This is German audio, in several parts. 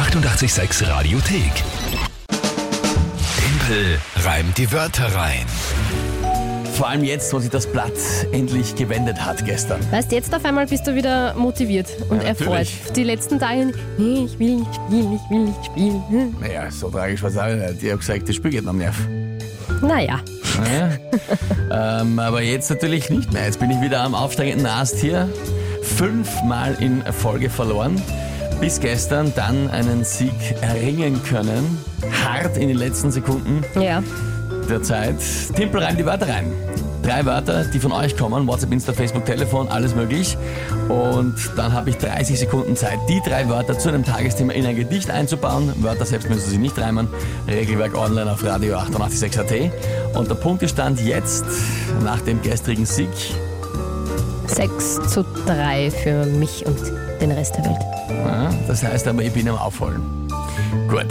886 Radiothek. Tempel reimt die Wörter rein. Vor allem jetzt, wo sich das Blatt endlich gewendet hat gestern. Weißt, jetzt auf einmal bist du wieder motiviert und Ja, erfreut. natürlich. Die letzten Tage, nee, ich will nicht spielen, ich will nicht spielen. Hm. Naja, so tragisch war es auch nicht. Ich habe gesagt, das Spiel geht am Nerv. Naja, Naja. ähm, aber jetzt natürlich nicht mehr. Jetzt bin ich wieder am aufsteigenden Ast hier. Fünfmal in Folge verloren. Bis gestern dann einen Sieg erringen können. Hart in den letzten Sekunden ja. der Zeit. Timpel reimt die Wörter rein. Drei Wörter, die von euch kommen. WhatsApp, Insta, Facebook, Telefon, alles möglich. Und dann habe ich 30 Sekunden Zeit, die drei Wörter zu einem Tagesthema in ein Gedicht einzubauen. Wörter selbst müssen sie nicht reimen. Regelwerk online auf Radio 886 AT. Und der Punktestand jetzt, nach dem gestrigen Sieg, 6 zu 3 für mich und den Rest der Welt. ja, das heißt aber, ich bin am Aufholen. Gut.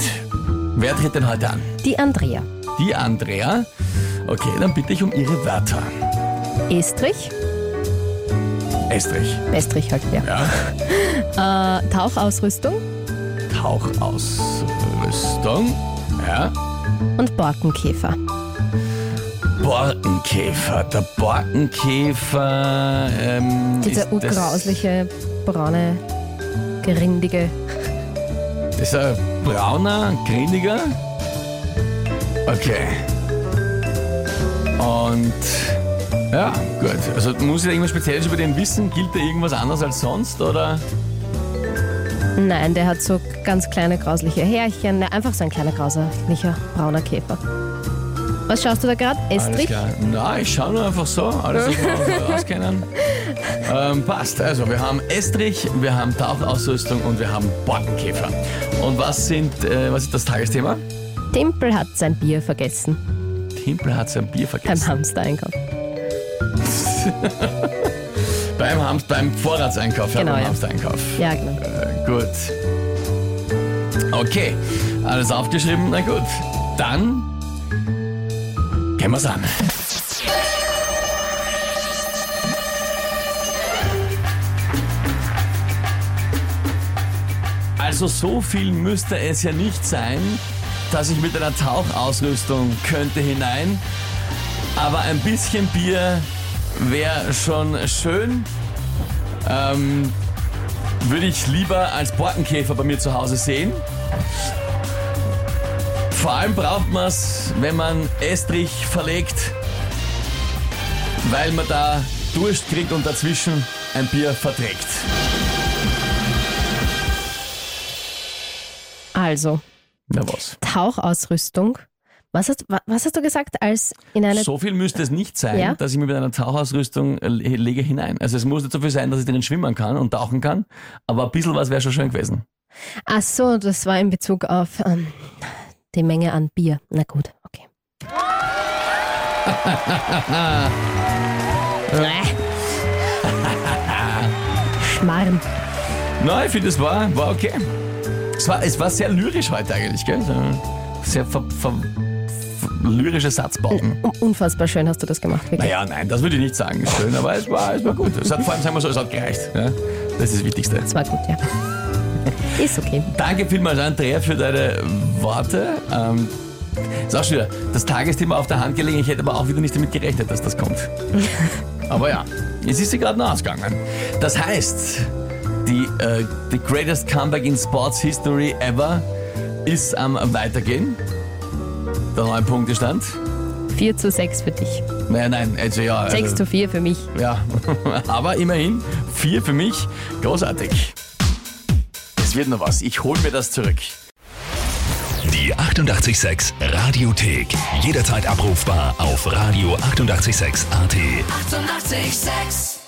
Wer tritt denn heute an? Die Andrea. Die Andrea. Okay, dann bitte ich um ihre Wörter. Estrich. Estrich. Estrich halt, ja. Ja. Äh, Tauchausrüstung Tauchausrüstung. Ja. und Borkenkäfer. Borkenkäfer. Der Borkenkäfer. Ähm, Dieser urgrausliche, braune, gerindige. das ist ein brauner, grindiger. Okay. Und. Ja, gut. Also muss ich da irgendwas Spezielles über den wissen? Gilt da irgendwas anderes als sonst? Oder? Nein, der hat so ganz kleine grausliche Härchen. Einfach so ein kleiner grauslicher brauner Käfer. Was schaust du da gerade? Estrich? Na, ich schaue nur einfach so. Alles, was wir auskennen. Ähm, passt. Also, wir haben Estrich, wir haben Tauchausrüstung und wir haben Borkenkäfer. Und was, sind, äh, was ist das Tagesthema? Timpel hat sein Bier vergessen Timpel hat sein Bier beim vergessen. Hamstereinkauf. Beim, Hamst, beim Vorratseinkauf, ja, Genau, beim ja. Hamstereinkauf. Ja, genau. Äh, gut. Okay, alles aufgeschrieben. Na gut, dann gehen wir's an. Also so viel müsste es ja nicht sein, dass ich mit einer Tauchausrüstung könnte hinein. Aber ein bisschen Bier wäre schon schön. Ähm, würde ich lieber als Borkenkäfer bei mir zu Hause sehen. Vor allem braucht man es, wenn man Estrich verlegt, weil man da Durst kriegt und dazwischen ein Bier verträgt. Also, Na was? Tauchausrüstung. Was hast, wa- was hast du gesagt, als in eine. So viel müsste es nicht sein, Ja? dass ich mir mit einer Tauchausrüstung äh, le- lege hinein. Also es muss nicht so viel sein, dass ich drinnen schwimmen kann und tauchen kann, aber ein bisschen was wäre schon schön gewesen. Ach so, das war in Bezug auf ähm, die Menge an Bier. Na gut, okay. Schmarrn. Nein, ich finde, es war, war okay. Es war, es war sehr lyrisch heute eigentlich, gell? Sehr ver, ver, ver, lyrische Satzbauten. Un- Unfassbar schön hast du das gemacht, wirklich. Naja, nein, das würde ich nicht sagen. Schön, aber es war, es war gut. Es hat vor allem, sagen wir so, es hat gereicht. Ja? Das ist das Wichtigste. Das war gut, ja. Ist okay. Danke vielmals, Andrea, für deine Worte. Ähm, ist auch schon wieder das Tagesthema auf der Hand gelegen. Ich hätte aber auch wieder nicht damit gerechnet, dass das kommt. aber ja, es ist sie gerade noch ausgegangen. Das heißt, die, äh, the greatest comeback in Sports History ever ist am Weitergehen. Der neue Punktestand. 4 zu 6 für dich. Naja, nein, also ja. 6 also, zu 4 für mich. Ja, aber immerhin vier für mich. Großartig. Es wird noch was. Ich hole mir das zurück. Die 886 Radiothek. Jederzeit abrufbar auf radio886.at. 886! 886